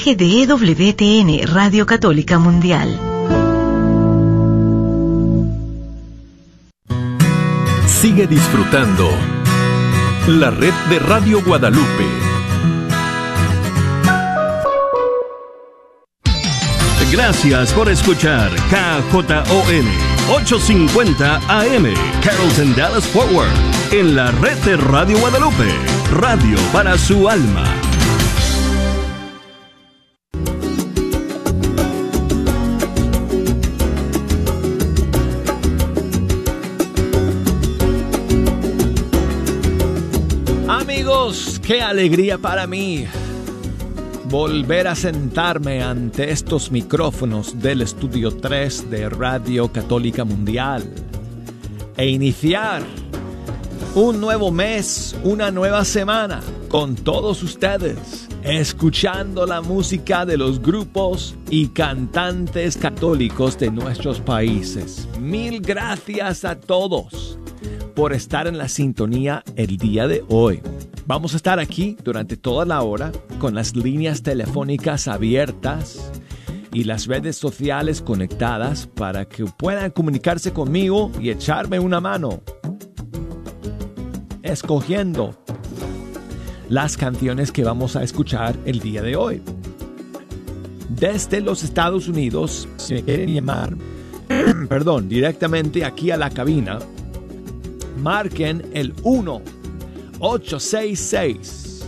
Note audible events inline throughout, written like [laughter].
mensaje EWTN, Radio Católica Mundial. Sigue disfrutando la red de Radio Guadalupe. Gracias por escuchar KJON 850 AM Carrollton Dallas Forward en la red de Radio Guadalupe, radio para su alma. Qué alegría para mí volver a sentarme ante estos micrófonos del Estudio 3 de Radio Católica Mundial e iniciar un nuevo mes, una nueva semana con todos ustedes, escuchando la música de los grupos y cantantes católicos de nuestros países. Mil gracias a todos por estar en la sintonía el día de hoy. Vamos a estar aquí durante toda la hora con las líneas telefónicas abiertas y las redes sociales conectadas para que puedan comunicarse conmigo y echarme una mano. Escogiendo las canciones que vamos a escuchar el día de hoy. Desde los Estados Unidos, si me quieren llamar, [clears throat] perdón, directamente aquí a la cabina, marquen el 1 866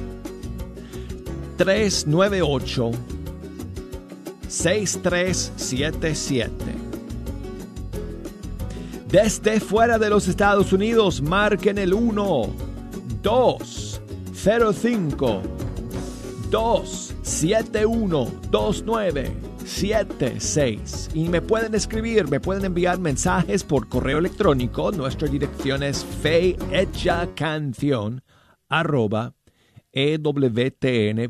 398 6377. Desde fuera de los Estados Unidos, marquen el 1 205 271 2976 y me pueden escribir, me pueden enviar mensajes por correo electrónico. Nuestra dirección es canción arroba ewtn.com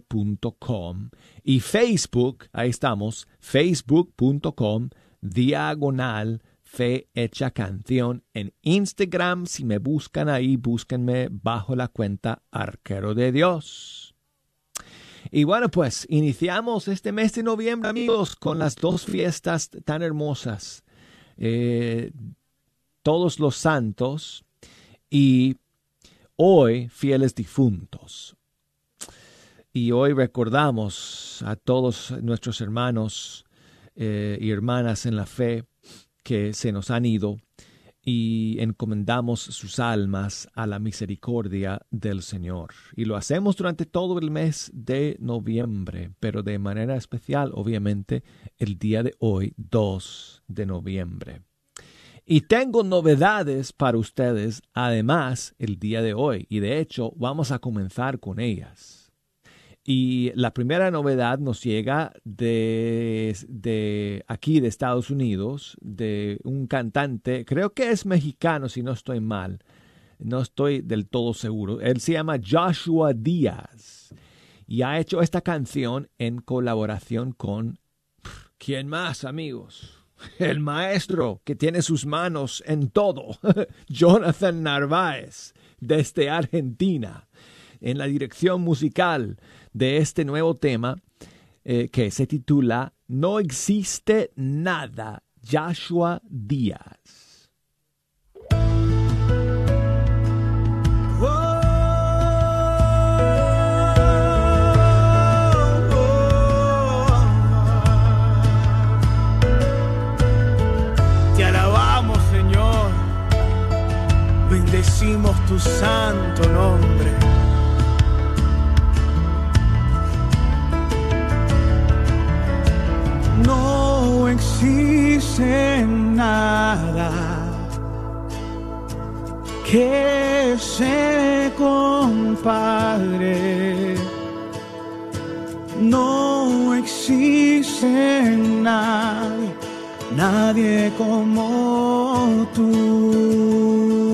y Facebook, ahí estamos, facebook.com diagonal fe hecha canción. En Instagram, si me buscan ahí, búsquenme bajo la cuenta Arquero de Dios. Y bueno, pues iniciamos este mes de noviembre, amigos, con las dos fiestas tan hermosas. Eh, todos los santos y hoy fieles difuntos. Y hoy recordamos a todos nuestros hermanos eh, y hermanas en la fe que se nos han ido y encomendamos sus almas a la misericordia del Señor. Y lo hacemos durante todo el mes de noviembre, pero de manera especial, obviamente, el día de hoy, 2 de noviembre. Y tengo novedades para ustedes, además, el día de hoy, y de hecho vamos a comenzar con ellas. Y la primera novedad nos llega de, de, aquí, de Estados Unidos, de un cantante, creo que es mexicano si no estoy mal, no estoy del todo seguro. Él se llama Joshua Díaz y ha hecho esta canción en colaboración con... ¿Quién más, amigos? [laughs] El maestro que tiene sus manos en todo, [laughs] Jonathan Narváez, desde Argentina, en la dirección musical de este nuevo tema eh, que se titula No existe nada, Joshua Díaz. Te alabamos, Señor, bendecimos tu santo nombre. Existe nada que se compare. No existe nadie, nadie como tú.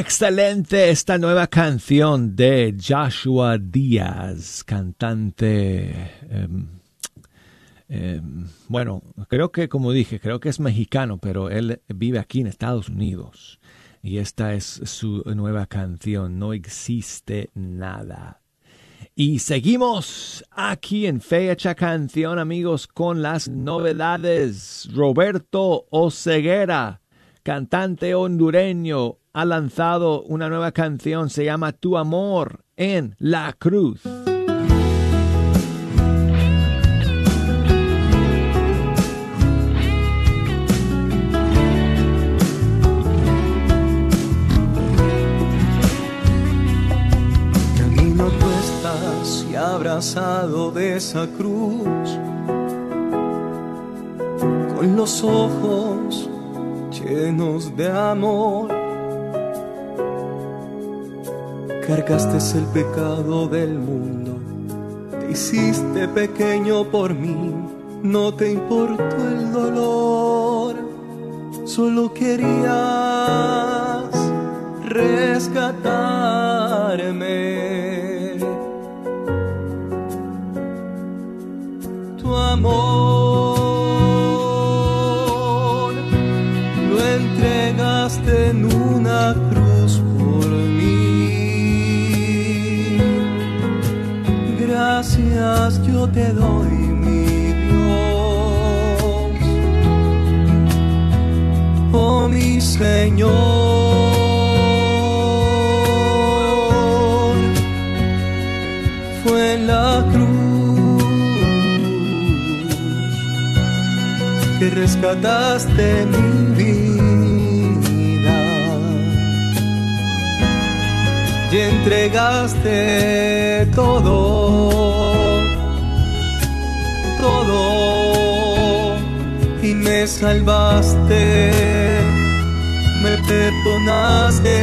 Excelente esta nueva canción de Joshua Díaz, cantante, em, em, bueno, creo que como dije, creo que es mexicano, pero él vive aquí en Estados Unidos. Y esta es su nueva canción, No existe nada. Y seguimos aquí en Fecha Canción, amigos, con las novedades. Roberto Oceguera, cantante hondureño, ha lanzado una nueva canción, se llama Tu Amor en la Cruz. Y abrazado de esa cruz, con los ojos llenos de amor. Cargaste el pecado del mundo, te hiciste pequeño por mí, no te importó el dolor, solo querías rescatarme. Tu amor Yo te doy, mi Dios. Oh mi Señor. Fue en la cruz que rescataste mi vida y entregaste todo, salvaste, me perdonaste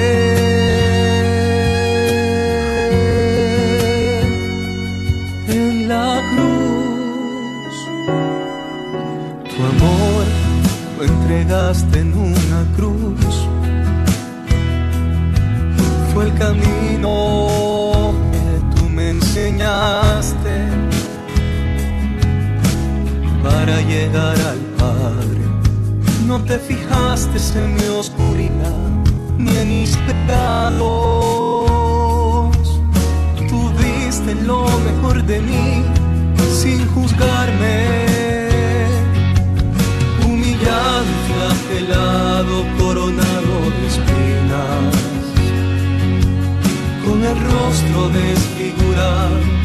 en la cruz. Tu amor lo entregaste en una cruz. Fue el camino te fijaste en mi oscuridad ni en mis pecados. Tú diste lo mejor de mí sin juzgarme. Humillado flagelado, coronado de espinas, con el rostro desfigurado,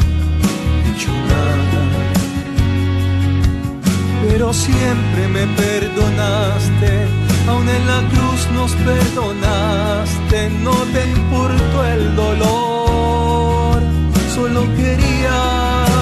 Siempre me perdonaste, aún en la cruz nos perdonaste, no te importó el dolor, solo querías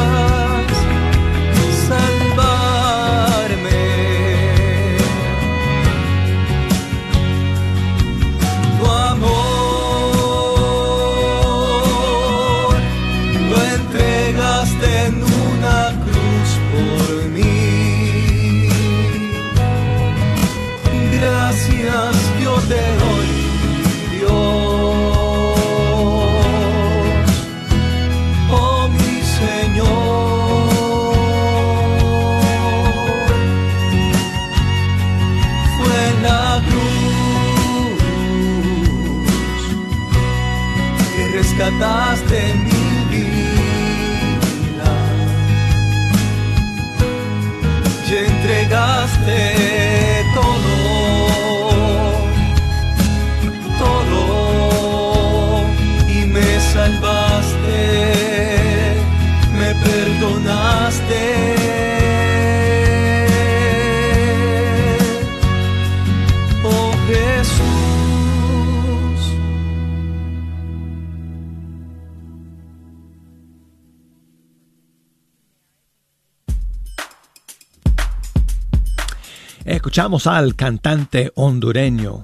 Escuchamos al cantante hondureño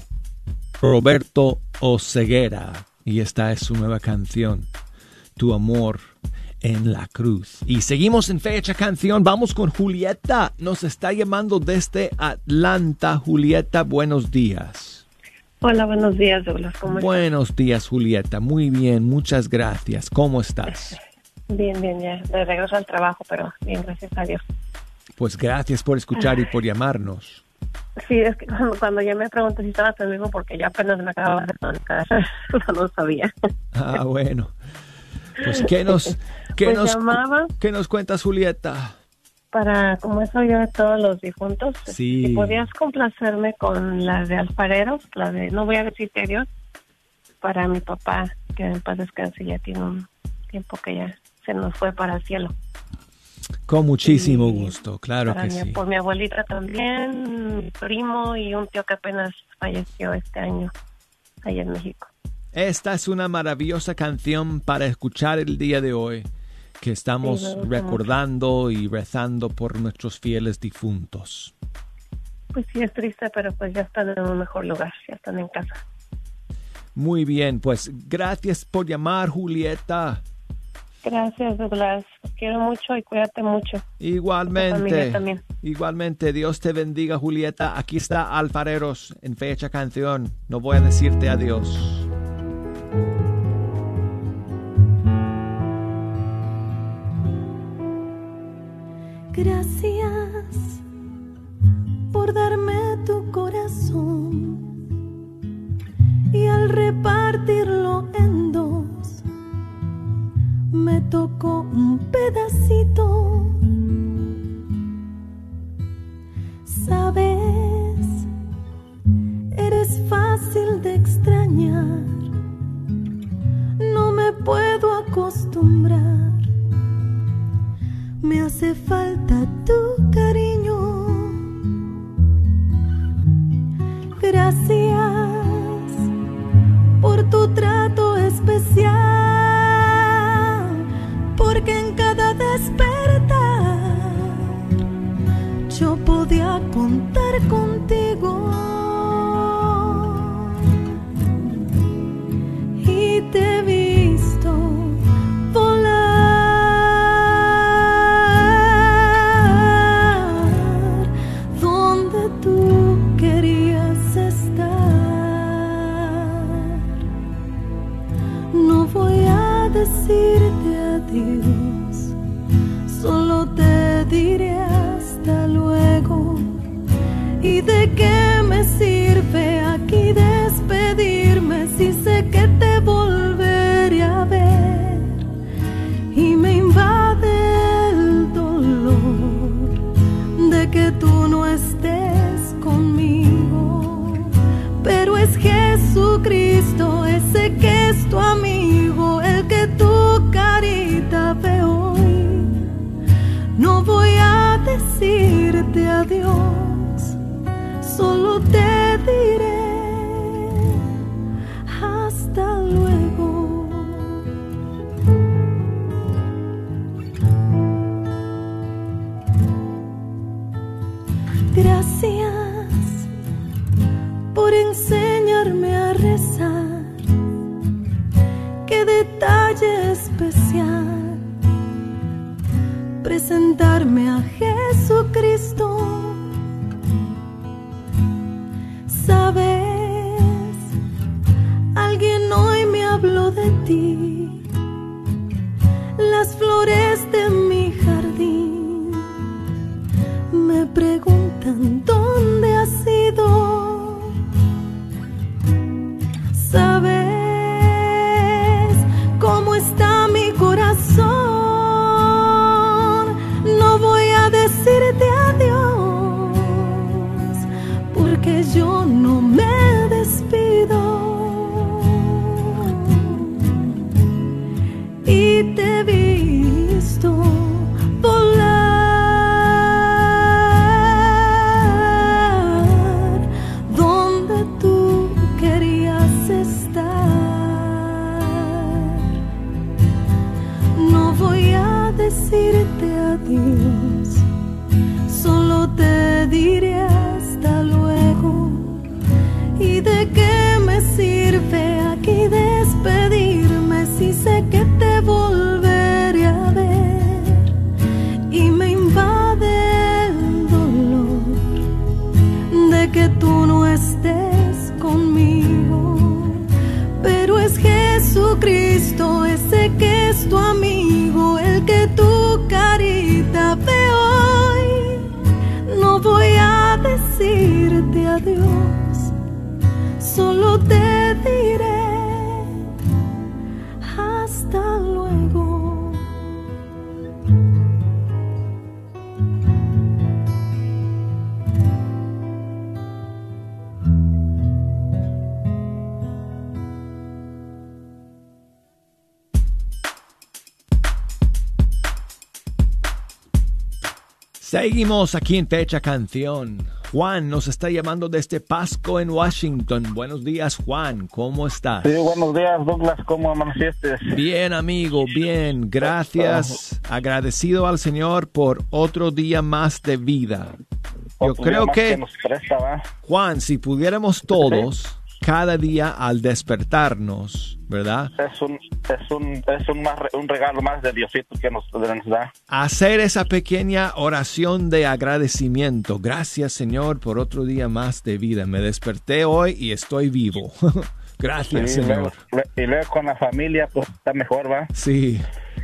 Roberto Oceguera y esta es su nueva canción, Tu amor en la cruz. Y seguimos en fecha canción, vamos con Julieta, nos está llamando desde Atlanta. Julieta, buenos días. Hola, buenos días, Douglas. ¿Cómo estás? Buenos días, Julieta. Muy bien, muchas gracias. ¿Cómo estás? Bien, bien, ya. De regreso al trabajo, pero bien, gracias a Dios. Pues gracias por escuchar y por llamarnos. Sí, es que cuando, cuando ya me pregunté si estaba conmigo, porque ya apenas me acababa de conectar, [laughs] no lo sabía. Ah, bueno. Pues, ¿qué nos, [laughs] qué Pues nos, llamaba. ¿qué nos cuentas, Julieta? Para, como eso yo de todos los difuntos, Sí. si podías complacerme con la de alfareros, la de, no voy a decir que Dios, para mi papá, que en paz descanse, ya tiene un tiempo que ya se nos fue para el cielo. Con muchísimo Y gusto, claro que sí. Por mi abuelita también, mi primo y un tío que apenas falleció este año allá en México. Esta es una maravillosa canción para escuchar el día de hoy, que estamos Sí, recordando y rezando por nuestros fieles difuntos. Pues sí, es triste, pero pues ya están en un mejor lugar, ya están en casa. Muy bien, pues gracias por llamar, Julieta. Gracias, Douglas. Los quiero mucho y cuídate mucho. Igualmente, también. igualmente, Dios te bendiga, Julieta. Aquí está Alfareros en fecha canción. No voy a decirte adiós. Gracias por darme tu corazón y al repartirlo en dos me tocó un pedacito. Sabes, eres fácil de extrañar, no me puedo acostumbrar. Me hace falta tu cariño. Gracias por tu trato especial, porque en cada despertar yo podía contar contigo. Y te he Seguimos aquí en Fecha Canción. Juan nos está llamando desde Pasco en Washington. Buenos días, Juan. ¿Cómo estás? Sí, buenos días, Douglas. ¿Cómo amaneciste? Bien, amigo, bien. Gracias. Agradecido al Señor por otro día más de vida. Yo creo que, nos presta, ¿va? Juan, si pudiéramos todos, cada día al despertarnos, ¿verdad? Es un, es un, es un, más, un regalo más de Diosito que nos, nos da. Hacer esa pequeña oración de agradecimiento. Gracias, Señor, por otro día más de vida. Me desperté hoy y estoy vivo. [laughs] Gracias, Sí, luego- Señor. le- y luego con la familia, pues está mejor, ¿va? Sí,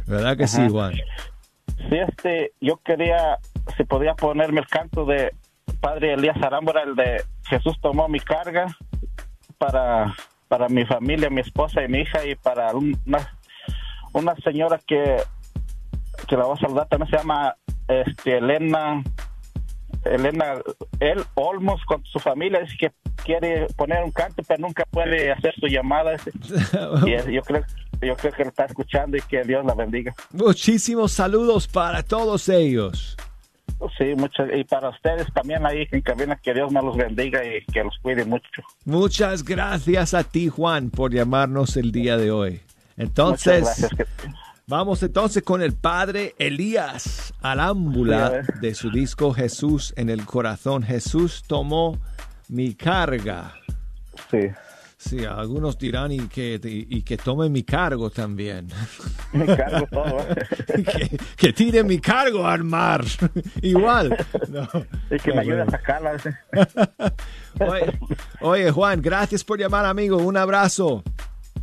¿verdad que sí, Ajá. Juan? Sí, este, yo quería, si podía ponerme el canto de Padre Elías Arámbora, el de Jesús tomó mi carga para, para mi familia, mi esposa y mi hija y para un- una, una señora que, que la voy a saludar, también se llama este, Elena, Elena, él, Olmos con su familia, dice que quiere poner un canto, pero nunca puede hacer su llamada. [laughs] Y yo creo, yo creo que lo está escuchando y que Dios la bendiga. Muchísimos saludos para todos ellos. Sí, muchas, y para ustedes también ahí en cabina, que Dios me los bendiga y que los cuide mucho. Muchas gracias a ti, Juan, por llamarnos el día de hoy. Entonces, vamos entonces con el padre Elías Sí, a Alámbula ver. de su disco Jesús en el corazón. Jesús tomó mi carga. Sí, Sí, algunos dirán y que, y, que tome mi cargo también. [laughs] me cargo todo. [laughs] que, que tire mi cargo al mar. [laughs] Igual. No. y que me ayude a sacarla. Oye, oye, Juan, gracias por llamar, amigo. Un abrazo.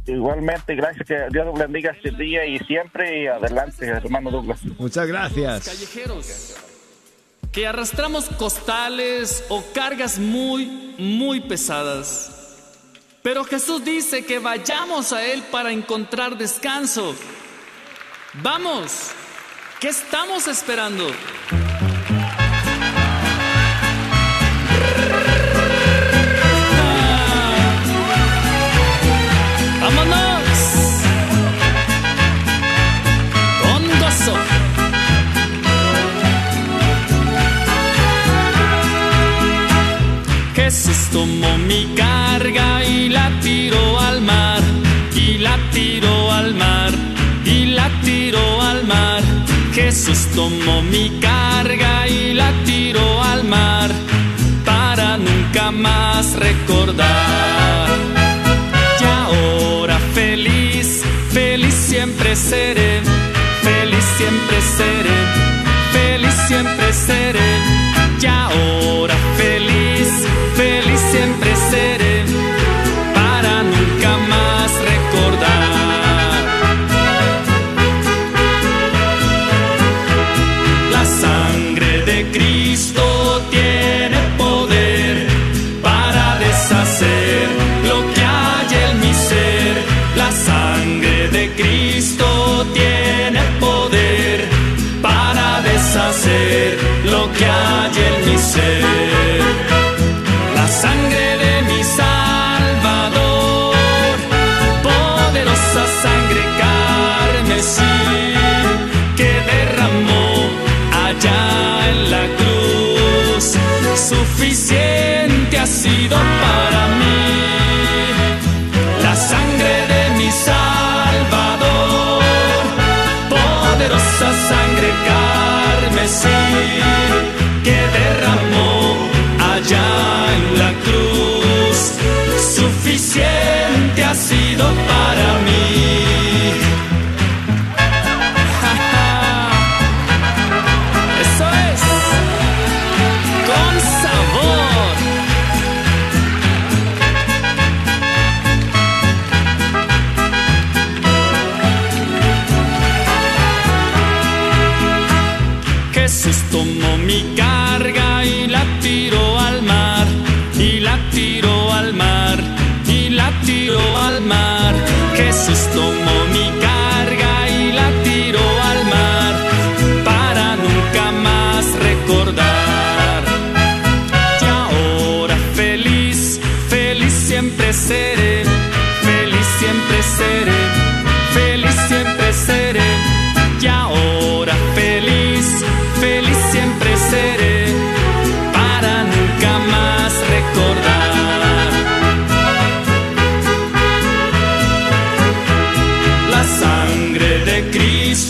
Igualmente, gracias, que Dios los bendiga este día y siempre y adelante, hermano Douglas. Muchas gracias. callejeros. que arrastramos costales o cargas muy, muy pesadas. Pero Jesús dice que vayamos a Él para encontrar descanso. Vamos, ¿qué estamos esperando? Tomó mi carga y la tiró al mar, y la tiró al mar, y la tiró al mar. Jesús tomó mi carga y la tiró al mar, para nunca más recordar. Y ahora feliz, feliz siempre seré, feliz siempre seré,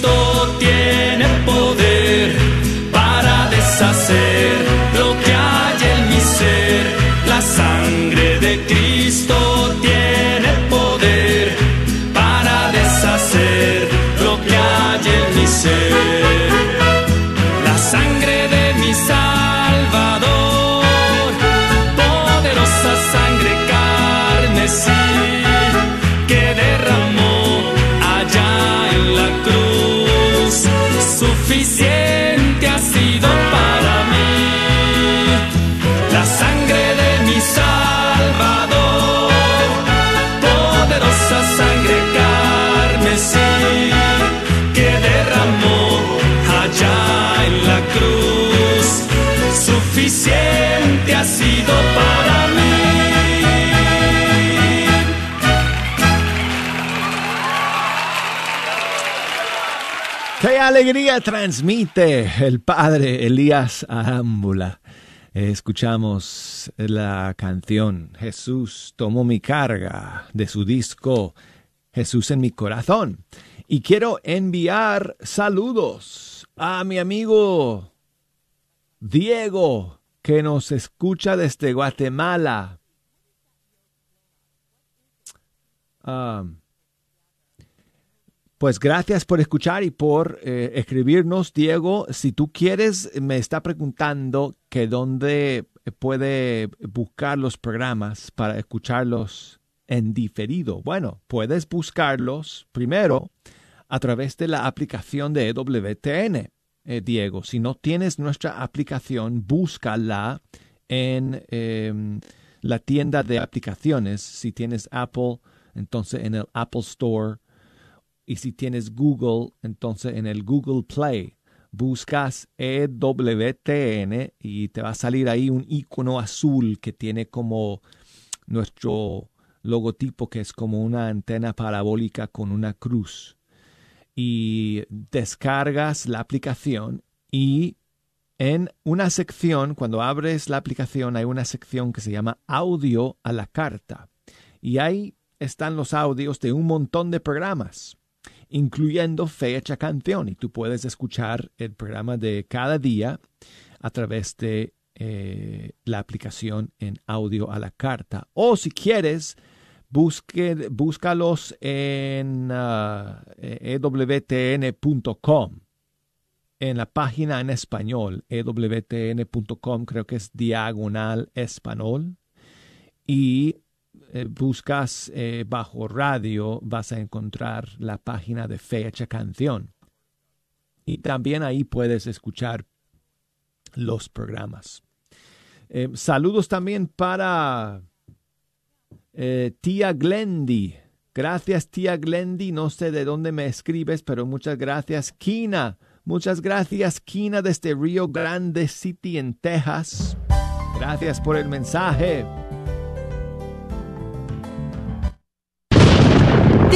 Cristo alegría transmite el padre Elías Arámbula! Escuchamos la canción Jesús tomó mi carga de su disco Jesús en mi corazón. Y quiero enviar saludos a mi amigo Diego, que nos escucha desde Guatemala. Ah, pues gracias por escuchar y por eh, escribirnos, Diego. Si tú quieres, me está preguntando que dónde puede buscar los programas para escucharlos en diferido. Bueno, puedes buscarlos primero a través de la aplicación de EWTN. eh, Diego, si no tienes nuestra aplicación, búscala en em, la tienda de aplicaciones. Si tienes Apple, entonces en el Apple Store. Y si tienes Google, entonces en el Google Play. Buscas EWTN y te va a salir ahí un icono azul que tiene como nuestro logotipo, que es como una antena parabólica con una cruz. Y descargas la aplicación y en una sección, cuando abres la aplicación, hay una sección que se llama audio a la carta. Y ahí están los audios de un montón de programas, incluyendo Fecha Canción. Y tú puedes escuchar el programa de cada día a través de eh, la aplicación en audio a la carta. O si quieres, busque, búscalos en uh, ewtn.com en la página en español, ewtn.com, creo que es diagonal español, y eh, buscas eh, bajo radio, vas a encontrar la página de fecha canción. Y también ahí puedes escuchar los programas. Eh, saludos también para tía Glendy. Gracias, tía Glendy. No sé de dónde me escribes, pero muchas gracias. Kina Muchas gracias, Kina, desde Rio Grande City, en Texas. Gracias por el mensaje.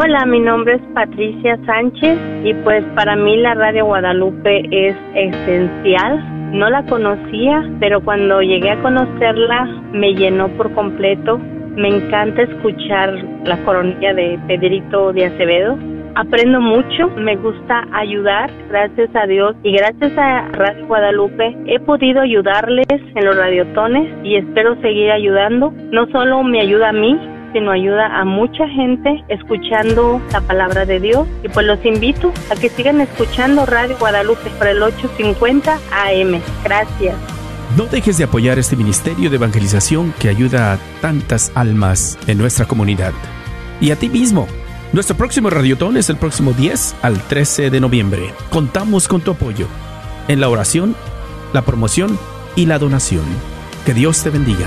Hola, mi nombre es Patricia Sánchez y pues para mí la Radio Guadalupe es esencial. No la conocía, pero cuando llegué a conocerla me llenó por completo. Me encanta escuchar la coronilla de Pedrito de Acevedo. Aprendo mucho, me gusta ayudar, gracias a Dios y gracias a Radio Guadalupe he podido ayudarles en los radiotones y espero seguir ayudando. No solo me ayuda a mí, sino ayuda a mucha gente escuchando la palabra de Dios. Y pues los invito a que sigan escuchando Radio Guadalupe por el 850 AM. Gracias. No dejes de apoyar este ministerio de evangelización que ayuda a tantas almas en nuestra comunidad. Y a ti mismo. Nuestro próximo radiotón es el próximo 10 al 13 de noviembre. Contamos con tu apoyo en la oración, la promoción y la donación. Que Dios te bendiga.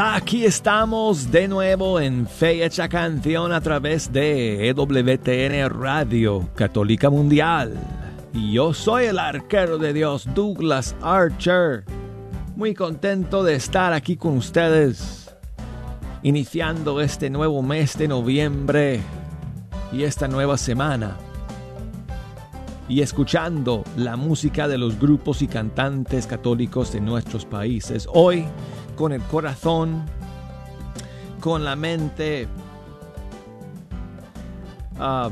Aquí estamos de nuevo en Fecha Canción a través de EWTN Radio Católica Mundial. Y yo soy el arquero de Dios, Douglas Archer. Muy contento de estar aquí con ustedes, iniciando este nuevo mes de noviembre y esta nueva semana. Y escuchando la música de los grupos y cantantes católicos de nuestros países. Hoy con el corazón, con la mente. Ah,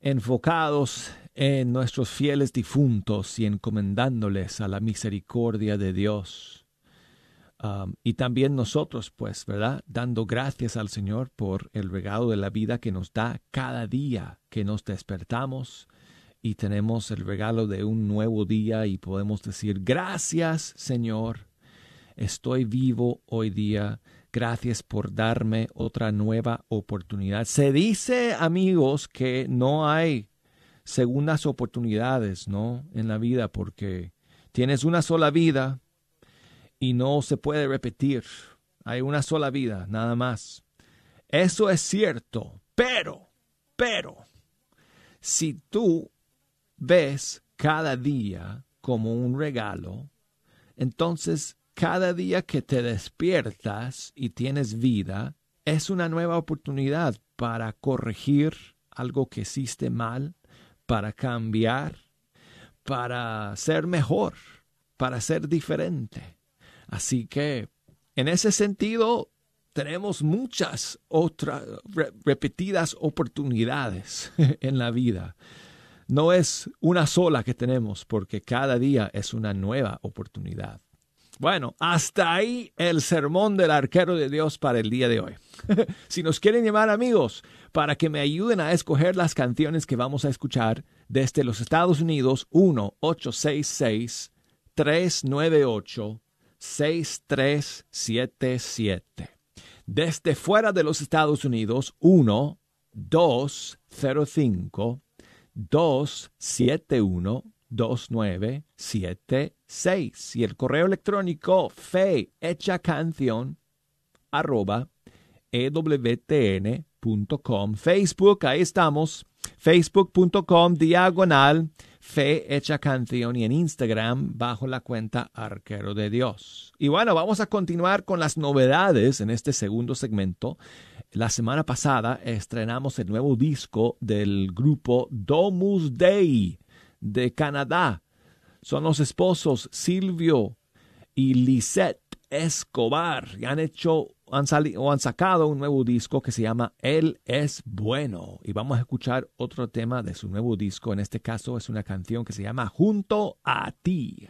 enfocados en nuestros fieles difuntos y encomendándoles a la misericordia de Dios. Ah, y también nosotros, pues, ¿verdad? Dando gracias al Señor por el regalo de la vida que nos da cada día que nos despertamos y tenemos el regalo de un nuevo día y podemos decir, gracias Señor, estoy vivo hoy día, gracias por darme otra nueva oportunidad. Se dice, amigos, que no hay segundas oportunidades, ¿no? En la vida porque tienes una sola vida y no se puede repetir. Hay una sola vida, nada más. Eso es cierto, pero, pero, si tú ves cada día como un regalo, entonces cada día que te despiertas y tienes vida es una nueva oportunidad para corregir algo que hiciste mal, para cambiar, para ser mejor, para ser diferente. Así que, en ese sentido, tenemos muchas otras repetidas oportunidades [laughs] en la vida no es una sola que tenemos, porque cada día es una nueva oportunidad. Bueno, hasta ahí el sermón del arquero de Dios para el día de hoy. [laughs] si nos quieren llamar amigos para que me ayuden a escoger las canciones que vamos a escuchar desde los Estados Unidos, 1-866-398-6377. Desde fuera de los Estados Unidos, 1 205 271-2976 y el correo electrónico fe hecha canción arroba ewtn.com Facebook, ahí estamos, facebook.com diagonal fe hecha canción y en Instagram bajo la cuenta arquero de Dios. Y bueno, vamos a continuar con las novedades en este segundo segmento. La semana pasada estrenamos el nuevo disco del grupo Domus Dei de Canadá. Son los esposos Silvio y Lisette Escobar y han hecho han o han sacado un nuevo disco que se llama Él es bueno y vamos a escuchar otro tema de su nuevo disco. En este caso es una canción que se llama Junto a ti.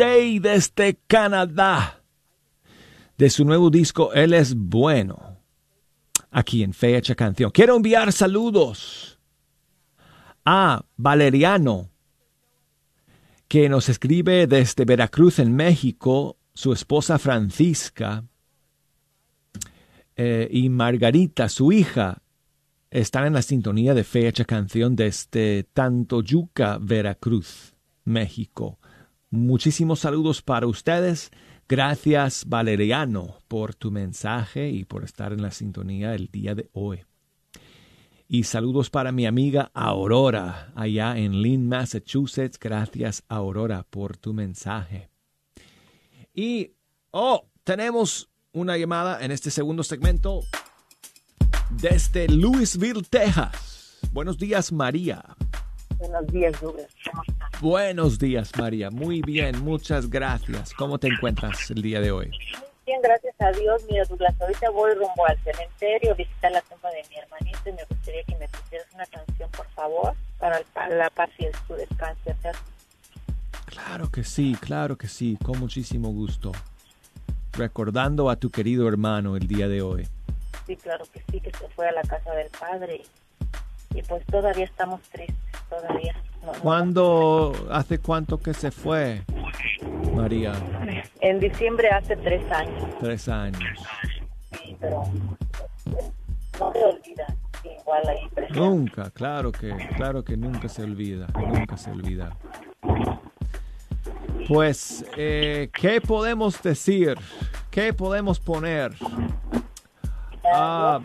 Desde Canadá. De su nuevo disco Él es bueno. Aquí en Fecha Canción. Quiero enviar saludos a Valeriano, que nos escribe desde Veracruz, en México, su esposa Francisca eh, y Margarita, su hija, están en la sintonía de Fecha Canción desde Tantoyuca, Veracruz, México. Muchísimos saludos para ustedes. Gracias, Valeriano, por tu mensaje y por estar en la sintonía el día de hoy. Y saludos para mi amiga Aurora, allá en Lynn, Massachusetts. Gracias, Aurora, por tu mensaje. Y, oh, tenemos una llamada en este segundo segmento desde Louisville, Texas. Buenos días, María. Buenos días, Douglas. ¿Cómo estás? Buenos días, María. Muy bien, muchas gracias. ¿Cómo te encuentras el día de hoy? Bien, gracias a Dios. Mira, Douglas, ahorita voy rumbo al cementerio a visitar la tumba de mi hermanito y me gustaría que me pusieras una canción, por favor, para la paz y el su descanso. Claro que sí, claro que sí, con muchísimo gusto. Recordando a tu querido hermano el día de hoy. Sí, claro que sí, que se fue a la casa del padre. Y, pues todavía estamos tristes, todavía. No, no- ¿Cuándo, hace cuánto que se fue, María? En diciembre hace tres años, Tres años. sí, pero no se olvida. Igual ahí presente. Nunca, claro que, claro que nunca se olvida, nunca se olvida. Pues, eh, ¿qué podemos decir? ¿Qué podemos poner? Ah,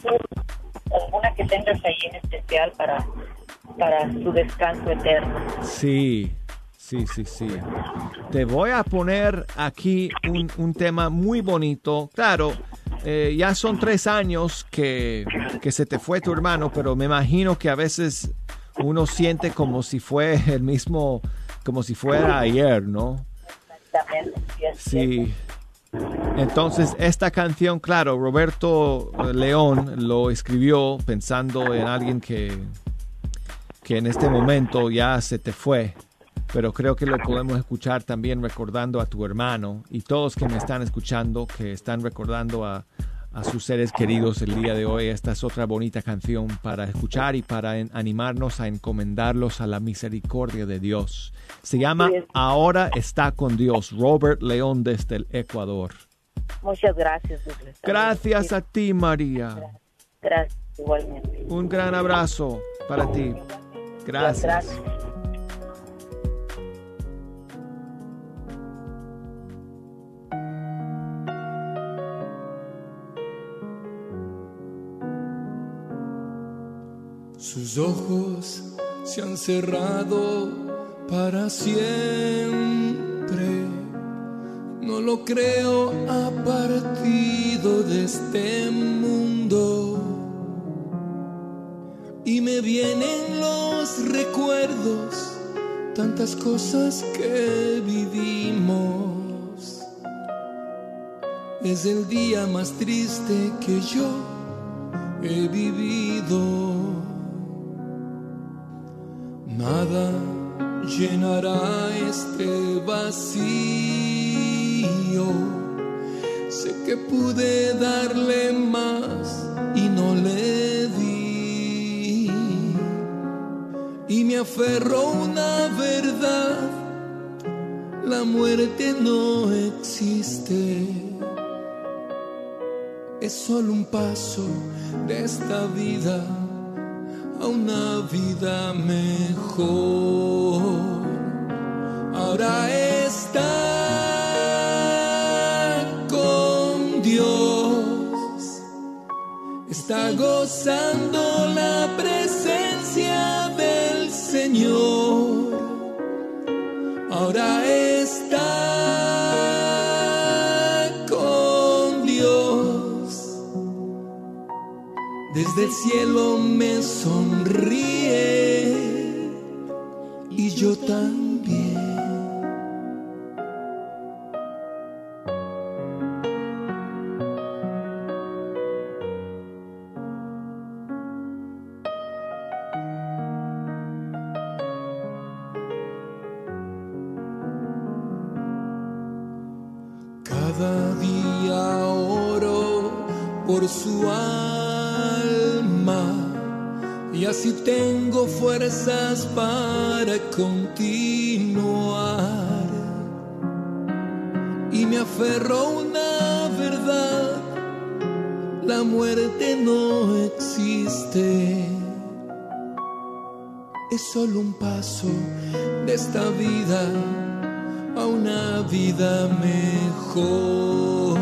que tengas ahí en especial para, para su descanso eterno. Sí, sí, sí, sí. Te voy a poner aquí un, un tema muy bonito. Claro, eh, ya son tres años que, que se te fue tu hermano, pero me imagino que a veces uno siente como si fue el mismo, como si fuera ayer, ¿no? Exactamente. Sí. Entonces, esta canción, claro, Roberto eh, León lo escribió pensando en alguien que, que en este momento ya se te fue. Pero creo que lo podemos escuchar también recordando a tu hermano y todos que me están escuchando, que están recordando a, a sus seres queridos el día de hoy. Esta es otra bonita canción para escuchar y para animarnos a encomendarlos a la misericordia de Dios. Se llama. Ahora está con Dios, Robert León desde el Ecuador. Muchas gracias, Douglas. Gracias a ti, María. Gracias, igualmente. Un gran abrazo para ti. Gracias. Gracias. Sus ojos se han cerrado para siempre. No lo creo, ha partido de este mundo. Y me vienen los recuerdos, tantas cosas que vivimos. Es el día más triste que yo he vivido. Nada llenará este vacío. Sé que pude darle más y no le di. Y me aferró una verdad. La muerte no existe. Es solo un paso de esta vida una vida mejor. Ahora está con Dios, está gozando la presencia del Señor. Ahora está Desde el cielo me sonríe y yo también. Fuerzas para continuar. Y me aferro a una verdad, la muerte no existe. Es solo un paso de esta vida a una vida mejor.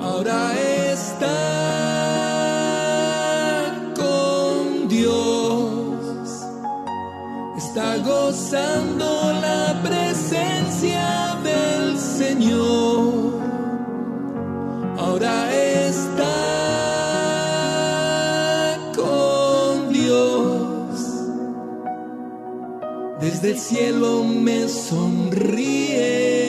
Ahora está está gozando la presencia del Señor. Ahora está con Dios. Desde el cielo me sonríe.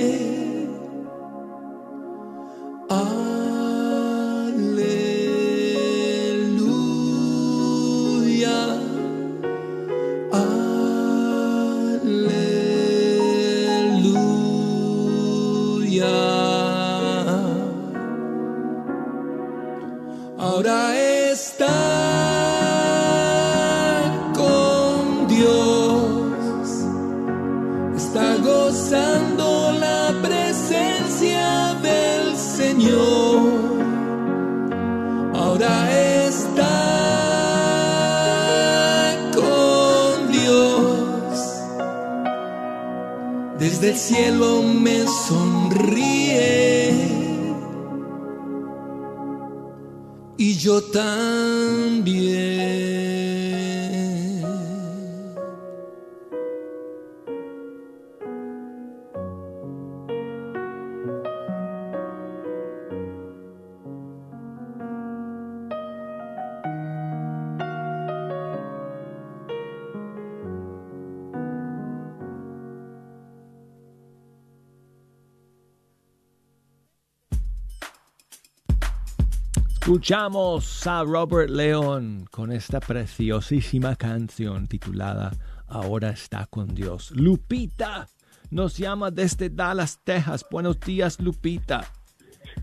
Escuchamos a Robert León con esta preciosísima canción titulada Ahora está con Dios. Lupita nos llama desde Dallas, Texas. Buenos días, Lupita.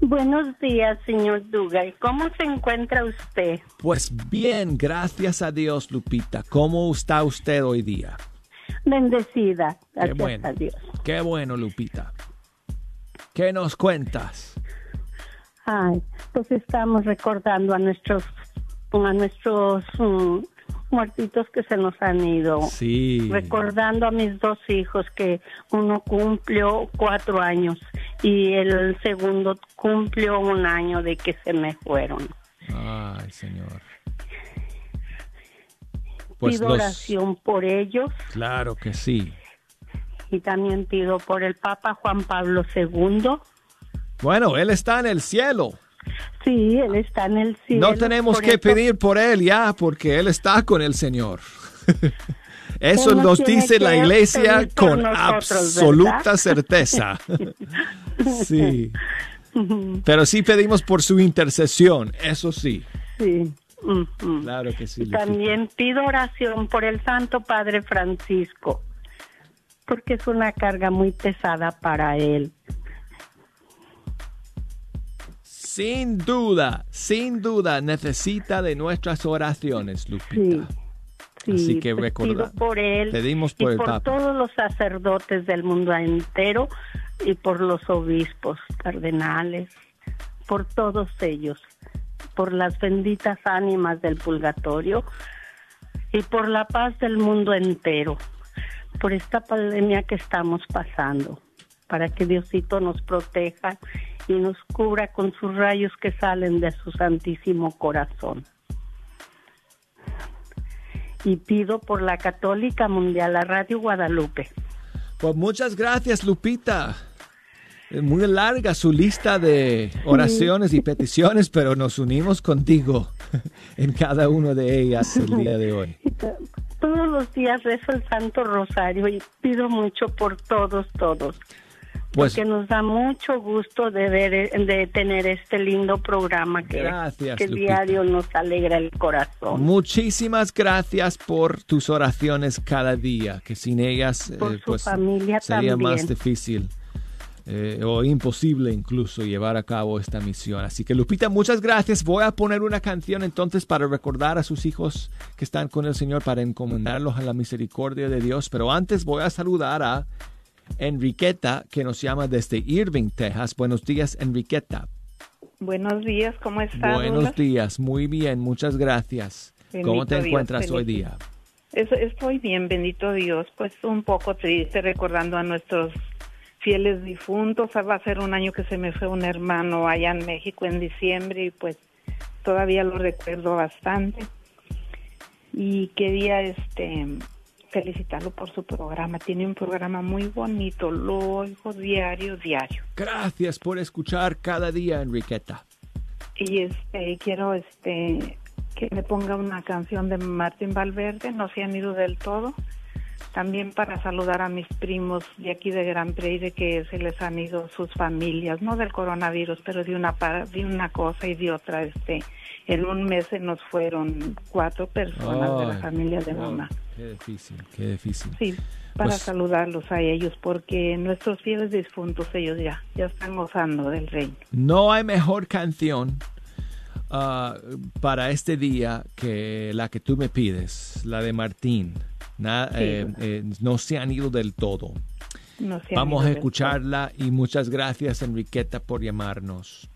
Buenos días, señor Dugal. ¿Cómo se encuentra usted? Pues bien, gracias a Dios, Lupita. ¿Cómo está usted hoy día? Bendecida, Qué gracias bueno. a Dios. Qué bueno, Lupita. ¿Qué nos cuentas? Ay, pues estamos recordando a nuestros a nuestros mm, muertitos que se nos han ido. Sí. Recordando a mis dos hijos que uno cumplió cuatro años y el segundo cumplió un año de que se me fueron. Ay, Señor. Pues pido los- oración por ellos Claro que sí. y también pido por el Papa Juan Pablo II. Bueno, Él está en el cielo. Sí, él está en el cielo. No tenemos que eso- pedir por Él ya, porque Él está con el Señor. [laughs] Eso nos dice la iglesia con nosotros, absoluta ¿verdad? certeza. [laughs] Sí. Pero sí pedimos por su intercesión, eso sí. Sí. Claro que sí. También pido oración por el Santo Padre Francisco, porque es una carga muy pesada para él. Sin duda, sin duda, necesita de nuestras oraciones, Lupita. Sí, Así que pues recuerda, pido por él pedimos y por el por Papa. todos los sacerdotes del mundo entero y por los obispos, cardenales, por todos ellos, por las benditas ánimas del purgatorio y por la paz del mundo entero, por esta pandemia que estamos pasando, para que Diosito nos proteja y nos cubra con sus rayos que salen de su santísimo corazón y pido por la Católica Mundial, la Radio Guadalupe. Pues muchas gracias, Lupita. Es muy larga su lista de oraciones y peticiones, pero nos unimos contigo [laughs] en cada una de ellas el día de hoy. Todos los días rezo el Santo Rosario y pido mucho por todos, todos. Pues porque nos da mucho gusto de ver, de tener este lindo programa que, Gracias, que Lupita. diario nos alegra el corazón. muchísimas gracias por tus oraciones cada día, que sin ellas Por eh, su pues familia sería también. más difícil eh, o imposible incluso llevar a cabo esta misión. Así que Lupita, muchas gracias. Voy a poner una canción entonces para recordar a sus hijos que están con el Señor, para encomendarlos a la misericordia de Dios. Pero antes voy a saludar a Enriqueta, que nos llama desde Irving, Texas. Buenos días, Enriqueta. Buenos días, ¿cómo estás? Buenos Douglas? días, muy bien, muchas gracias. Bendito ¿Cómo te Dios, encuentras hoy día? Es- Estoy bien, bendito Dios. Pues un poco triste recordando a nuestros fieles difuntos. Va a ser un año que se me fue un hermano allá en México en diciembre y pues todavía lo recuerdo bastante. Y quería este felicitarlo por su programa. Tiene un programa muy bonito, lo oigo diario, diario. Gracias por escuchar cada día, Enriqueta. Y este quiero este que me ponga una canción de Martín Valverde, no se han ido del todo. También para saludar a mis primos de aquí de Gran Prairie que se les han ido sus familias, no del coronavirus, pero de una de una cosa y de otra. Este, en un mes se nos fueron cuatro personas de la familia de mamá. Qué difícil, qué difícil. Sí, para Pues- saludarlos a ellos, porque nuestros fieles difuntos ellos ya ya están gozando del reino. No hay mejor canción ah, para este día que la que tú me pides, la de Martín. Na- Sí. eh, eh, no se han ido del todo. No se han Vamos ido a del escucharla y muchas gracias, Enriqueta, por llamarnos.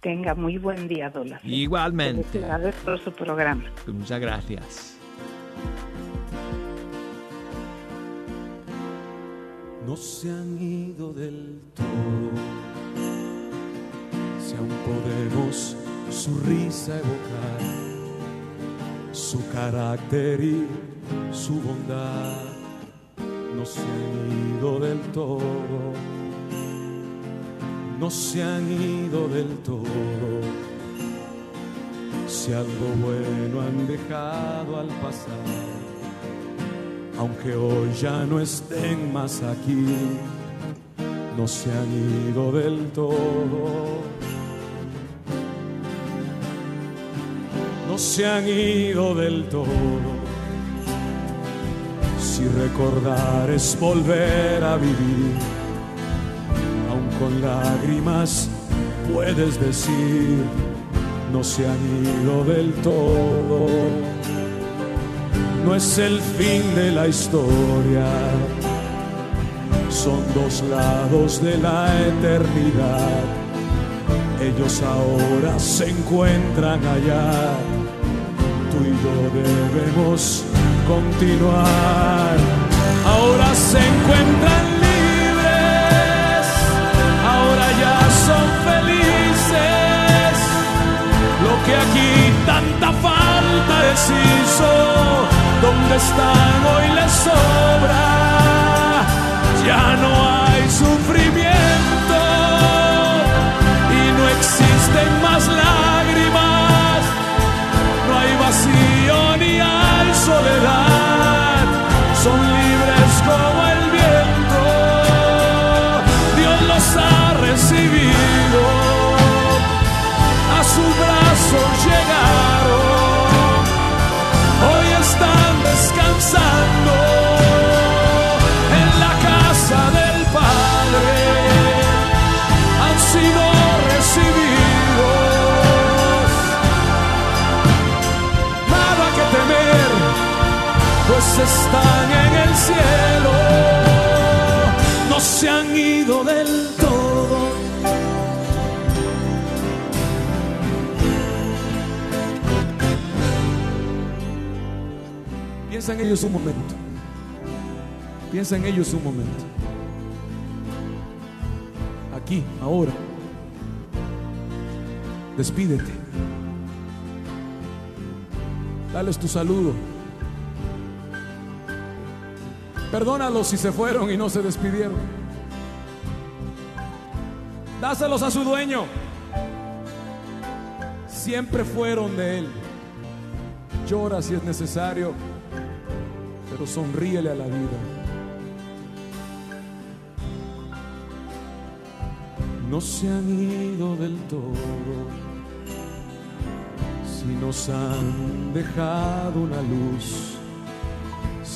Tenga muy buen día, Dola. Igualmente. Felicidades por su programa. Muchas gracias. no se han ido del todo. Si aún podemos su risa evocar, su carácter y su bondad, no se han ido del todo. No se han ido del todo. Si algo bueno han dejado al pasar aunque hoy ya no estén más aquí, no se han ido del todo. No se han ido del todo. Si recordar es volver a vivir, aun con lágrimas puedes decir, no se han ido del todo no es el fin de la historia, son dos lados de la eternidad. Ellos ahora se encuentran allá, tú y yo debemos continuar. Ahora se encuentran libres, ahora ya son felices. Lo que aquí tanta falta les hizo, donde están, hoy les sobra. Ya no hay sufrimiento y no existen más lágrimas. Están en el cielo. No se han ido del todo. Piensa en ellos un momento. Piensa en ellos un momento. Aquí, ahora. Despídete. Dales tu saludo. Perdónalos si se fueron y no se despidieron. Dáselos a su dueño. Siempre fueron de él. Llora si es necesario, pero sonríele a la vida. No se han ido del todo, si nos han dejado una luz,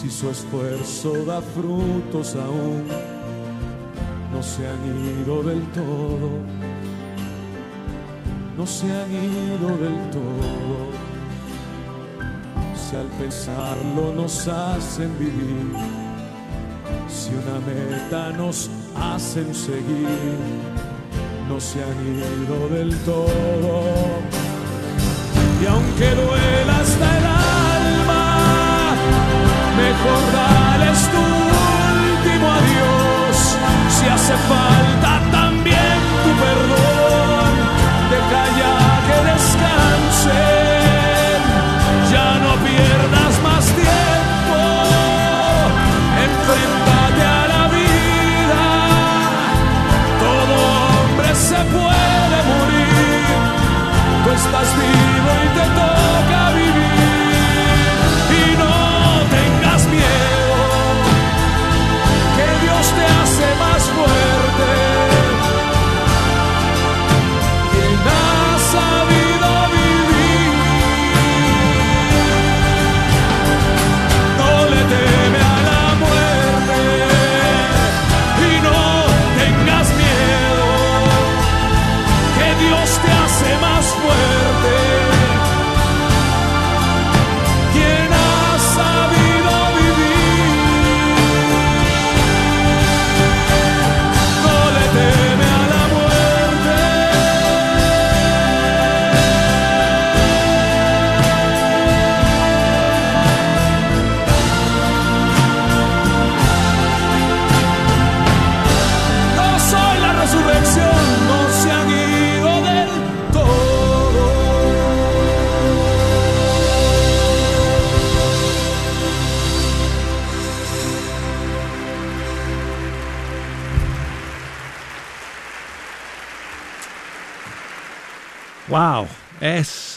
si su esfuerzo da frutos aún, no se han ido del todo, no se han ido del todo si al pensarlo nos hacen vivir, si una meta nos hacen seguir, no se han ido del todo. Y aunque duela hasta el alma, mejor dales tu último adiós, si hace falta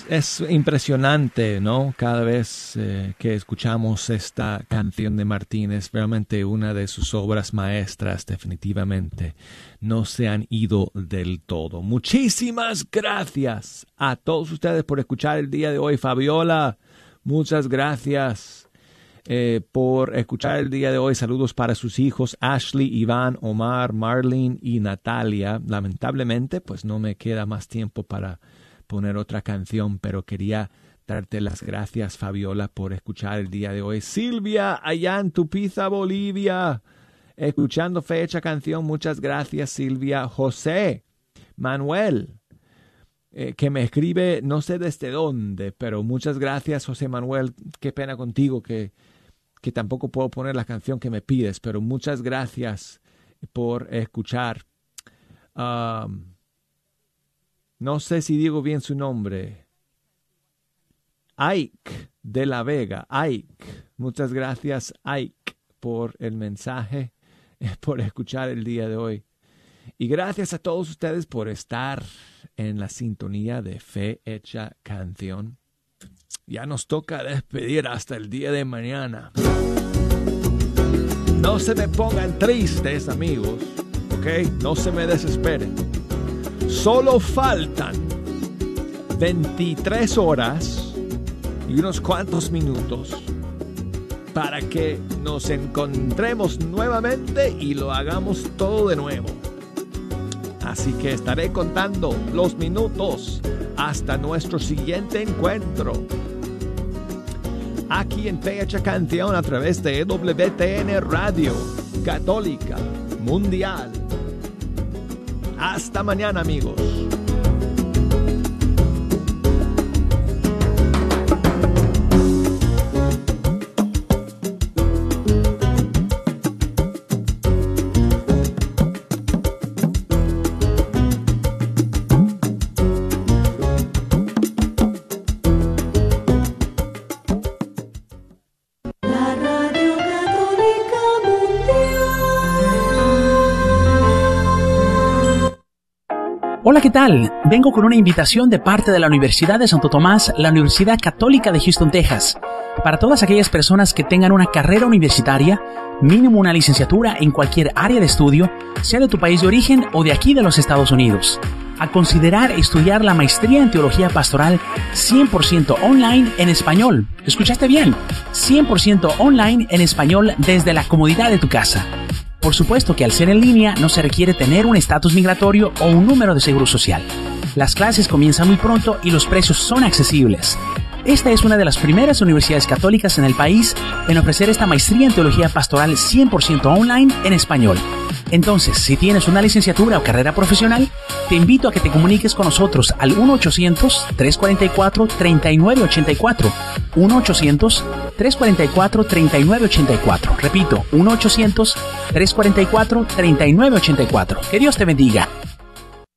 es, es impresionante, ¿no? Cada vez eh, que escuchamos esta canción de Martínez, realmente una de sus obras maestras, definitivamente, no se han ido del todo. Muchísimas gracias a todos ustedes por escuchar el día de hoy. Fabiola, muchas gracias eh, por escuchar el día de hoy. Saludos para sus hijos Ashley, Iván, Omar, Marlene y Natalia. Lamentablemente, pues no me queda más tiempo para poner otra canción, pero quería darte las gracias, Fabiola, por escuchar el día de hoy. Silvia, allá en Tupiza, Bolivia, escuchando fecha canción. Muchas gracias, Silvia. José, Manuel, eh, que me escribe no sé desde dónde, pero muchas gracias, José Manuel. Qué pena contigo que, que tampoco puedo poner la canción que me pides, pero muchas gracias por escuchar. Um, no sé si digo bien su nombre. Ike de la Vega. Ike, muchas gracias Ike por el mensaje, [laughs] por escuchar el día de hoy. Y gracias a todos ustedes por estar en la sintonía de Fe Hecha Canción. Ya nos toca despedir hasta el día de mañana. No se me pongan tristes, amigos, ¿ok? No se me desesperen. Solo faltan 23 horas y unos cuantos minutos para que nos encontremos nuevamente y lo hagamos todo de nuevo. Así que estaré contando los minutos hasta nuestro siguiente encuentro. Aquí en Fecha Canción a través de WTN Radio Católica Mundial. Hasta mañana amigos. Hola, ¿qué tal? Vengo con una invitación de parte de la Universidad de Santo Tomás, la Universidad Católica de Houston, Texas, para todas aquellas personas que tengan una carrera universitaria, mínimo una licenciatura en cualquier área de estudio, sea de tu país de origen o de aquí de los Estados Unidos, a considerar estudiar la maestría en teología pastoral 100% online en español. ¿Escuchaste bien? 100% online en español desde la comodidad de tu casa. Por supuesto que al ser en línea no se requiere tener un estatus migratorio o un número de seguro social. Las clases comienzan muy pronto y los precios son accesibles. Esta es una de las primeras universidades católicas en el país en ofrecer esta maestría en teología pastoral 100% online en español. Entonces, si tienes una licenciatura o carrera profesional, te invito a que te comuniques con nosotros al 1-800-344-3984. 1-800-344-3984. Repito, 1-800-344-3984. Que Dios te bendiga.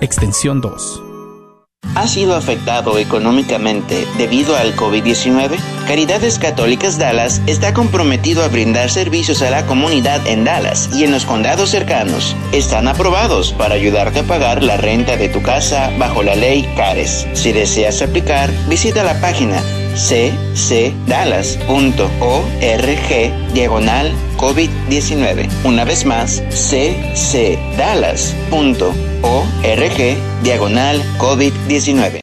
214-951-0132 extensión 2. ¿Has sido afectado económicamente debido al COVID-19? Caridades Católicas Dallas está comprometido a brindar servicios a la comunidad en Dallas y en los condados cercanos. Están aprobados para ayudarte a pagar la renta de tu casa bajo la ley CARES. Si deseas aplicar, visita la página ccdallas.org diagonal COVID-19. Una vez más, ccdallas.org diagonal COVID-19.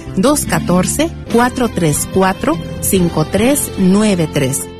214-434-5393.